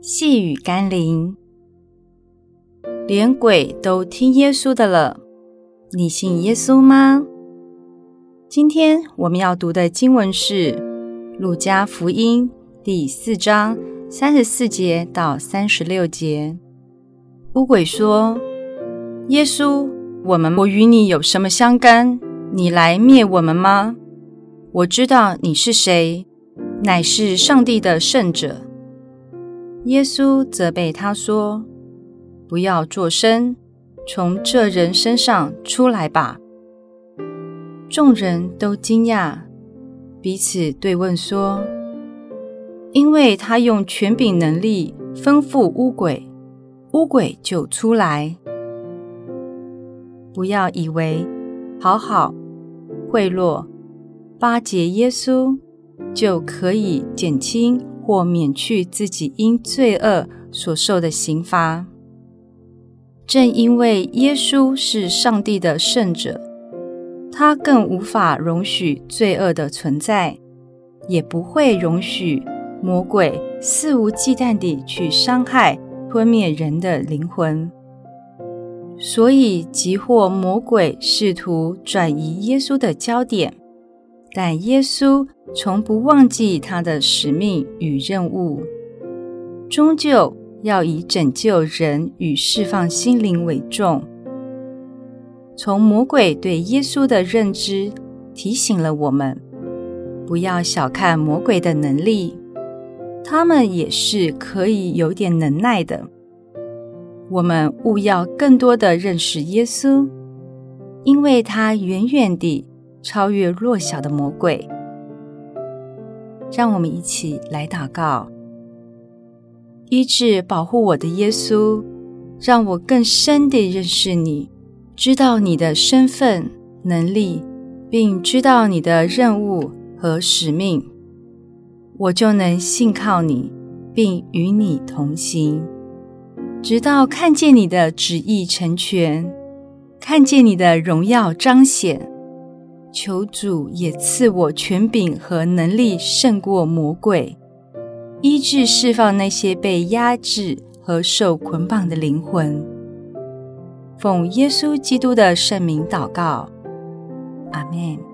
细雨甘霖，连鬼都听耶稣的了。你信耶稣吗？今天我们要读的经文是《路加福音》第四章三十四节到三十六节。乌鬼说：“耶稣，我们我与你有什么相干？你来灭我们吗？我知道你是谁。”乃是上帝的圣者。耶稣责备他说：“不要作声，从这人身上出来吧。”众人都惊讶，彼此对问说：“因为他用权柄能力吩咐污鬼，污鬼就出来。不要以为好好、贿赂、巴结耶稣。”就可以减轻或免去自己因罪恶所受的刑罚。正因为耶稣是上帝的圣者，他更无法容许罪恶的存在，也不会容许魔鬼肆无忌惮地去伤害、吞灭人的灵魂。所以，即或魔鬼试图转移耶稣的焦点，但耶稣。从不忘记他的使命与任务，终究要以拯救人与释放心灵为重。从魔鬼对耶稣的认知，提醒了我们，不要小看魔鬼的能力，他们也是可以有点能耐的。我们务要更多的认识耶稣，因为他远远地超越弱小的魔鬼。让我们一起来祷告，医治保护我的耶稣，让我更深地认识你，知道你的身份、能力，并知道你的任务和使命，我就能信靠你，并与你同行，直到看见你的旨意成全，看见你的荣耀彰显。求主也赐我权柄和能力，胜过魔鬼，医治释放那些被压制和受捆绑的灵魂。奉耶稣基督的圣名祷告，阿门。